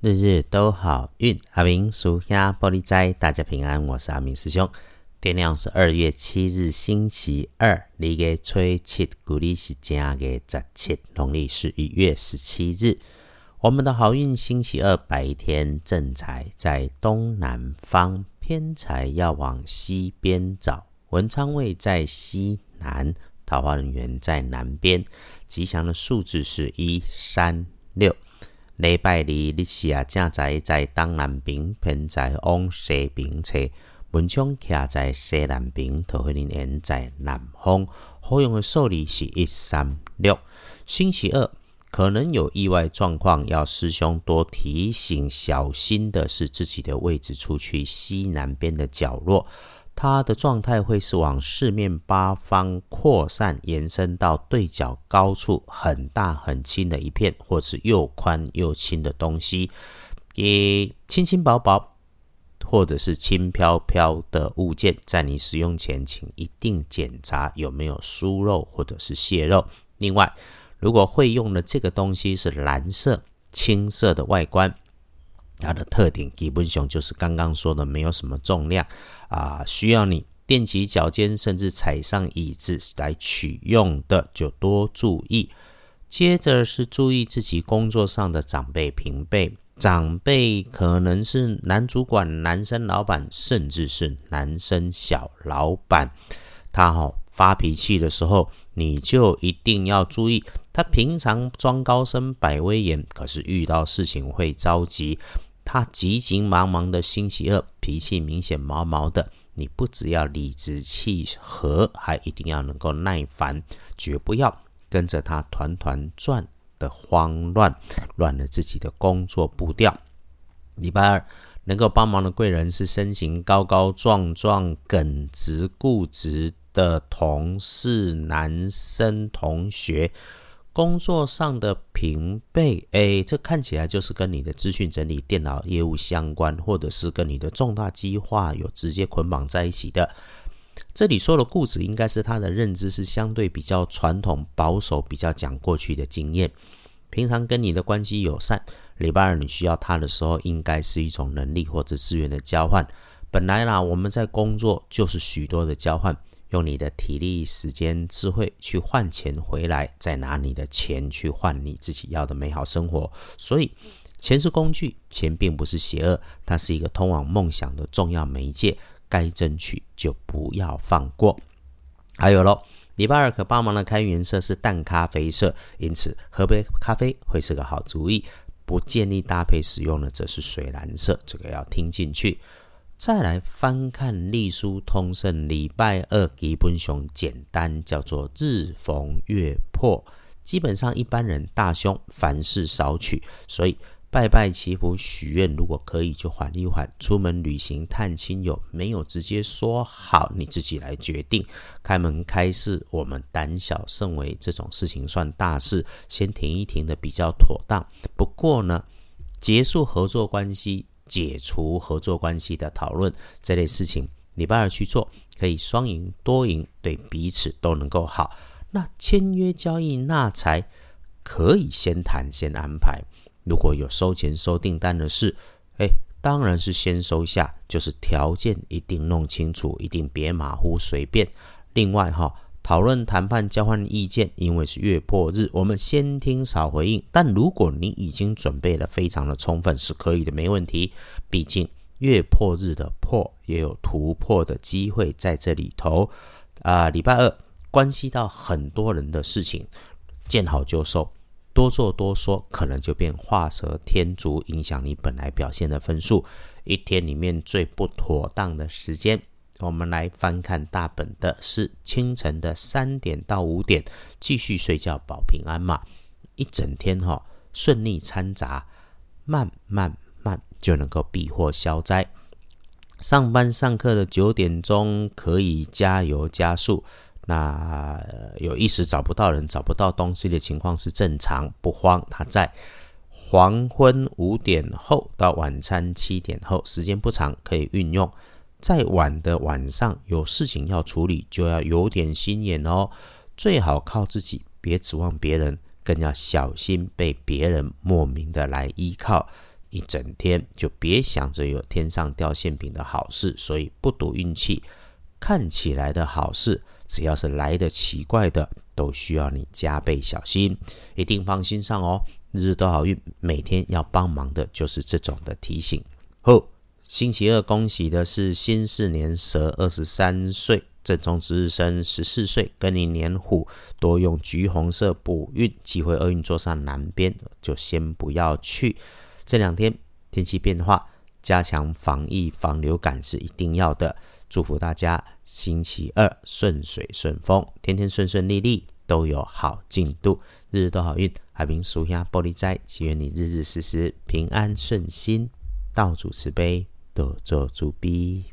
日日都好运，阿明属下玻璃斋，大家平安，我是阿明师兄。天亮是二月七日，星期二，离个初七，鼓励是正月十七，农历是一月十七日。我们的好运星期二白天正财在东南方，偏财要往西边找。文昌位在西南，桃花人缘在南边。吉祥的数字是一三六。礼拜二日时啊，正在在东南边，偏在往西边车。文昌徛在西南边，桃花人缘在南方。好用的数字是一三六。星期二可能有意外状况，要师兄多提醒小心的是自己的位置，出去西南边的角落。它的状态会是往四面八方扩散，延伸到对角高处，很大很轻的一片，或是又宽又轻的东西，也轻轻薄薄，或者是轻飘飘的物件，在你使用前，请一定检查有没有疏漏或者是泄漏。另外，如果会用的这个东西是蓝色、青色的外观。它的特点基本上就是刚刚说的，没有什么重量啊，需要你踮起脚尖，甚至踩上椅子来取用的，就多注意。接着是注意自己工作上的长辈、平辈，长辈可能是男主管、男生老板，甚至是男生小老板，他哈发脾气的时候，你就一定要注意。他平常装高深摆威严，可是遇到事情会着急。他急急忙忙的星期二，脾气明显毛毛的。你不只要理直气和，还一定要能够耐烦，绝不要跟着他团团转的慌乱，乱了自己的工作步调。礼拜二能够帮忙的贵人是身形高高壮壮、耿直固执的同事、男生同学。工作上的平辈，哎，这看起来就是跟你的资讯整理、电脑业务相关，或者是跟你的重大计划有直接捆绑在一起的。这里说的固执，应该是他的认知是相对比较传统、保守，比较讲过去的经验。平常跟你的关系友善，礼拜二你需要他的时候，应该是一种能力或者资源的交换。本来啦，我们在工作就是许多的交换。用你的体力、时间、智慧去换钱回来，再拿你的钱去换你自己要的美好生活。所以，钱是工具，钱并不是邪恶，它是一个通往梦想的重要媒介。该争取就不要放过。还有喽，礼拜二可帮忙的开运颜色是淡咖啡色，因此喝杯咖啡会是个好主意。不建议搭配使用的则是水蓝色，这个要听进去。再来翻看《隶书通胜》，礼拜二基本上简单，叫做日逢月破。基本上一般人大凶，凡事少取，所以拜拜祈福许愿，如果可以就缓一缓。出门旅行探亲友，没有直接说好，你自己来决定。开门开市，我们胆小慎微，这种事情算大事，先停一停的比较妥当。不过呢，结束合作关系。解除合作关系的讨论这类事情，礼拜二去做，可以双赢多赢，对彼此都能够好。那签约交易那才，可以先谈先安排。如果有收钱收订单的事，哎，当然是先收下，就是条件一定弄清楚，一定别马虎随便。另外哈。讨论、谈判、交换意见，因为是月破日，我们先听少回应。但如果你已经准备的非常的充分，是可以的，没问题。毕竟月破日的破也有突破的机会在这里头。啊，礼拜二关系到很多人的事情，见好就收，多做多说，可能就变画蛇添足，影响你本来表现的分数。一天里面最不妥当的时间。我们来翻看大本的是清晨的三点到五点，继续睡觉保平安嘛。一整天哈顺利掺杂，慢慢慢就能够避祸消灾。上班上课的九点钟可以加油加速。那有一时找不到人、找不到东西的情况是正常，不慌。他在黄昏五点后到晚餐七点后，时间不长，可以运用。再晚的晚上有事情要处理，就要有点心眼哦。最好靠自己，别指望别人，更要小心被别人莫名的来依靠。一整天，就别想着有天上掉馅饼的好事，所以不赌运气。看起来的好事，只要是来的奇怪的，都需要你加倍小心，一定放心上哦。日日都好运，每天要帮忙的就是这种的提醒。哦，星期二恭喜的是辛巳年蛇二十三岁，正中值日生十四岁，跟你年虎，多用橘红色补运，机会厄运坐上南边，就先不要去。这两天天气变化，加强防疫防流感是一定要的。祝福大家星期二顺水顺风，天天顺顺利利，都有好进度，日日都好运。海明属下玻璃斋，祈愿你日日时时平安顺心，道主慈悲，多做主逼。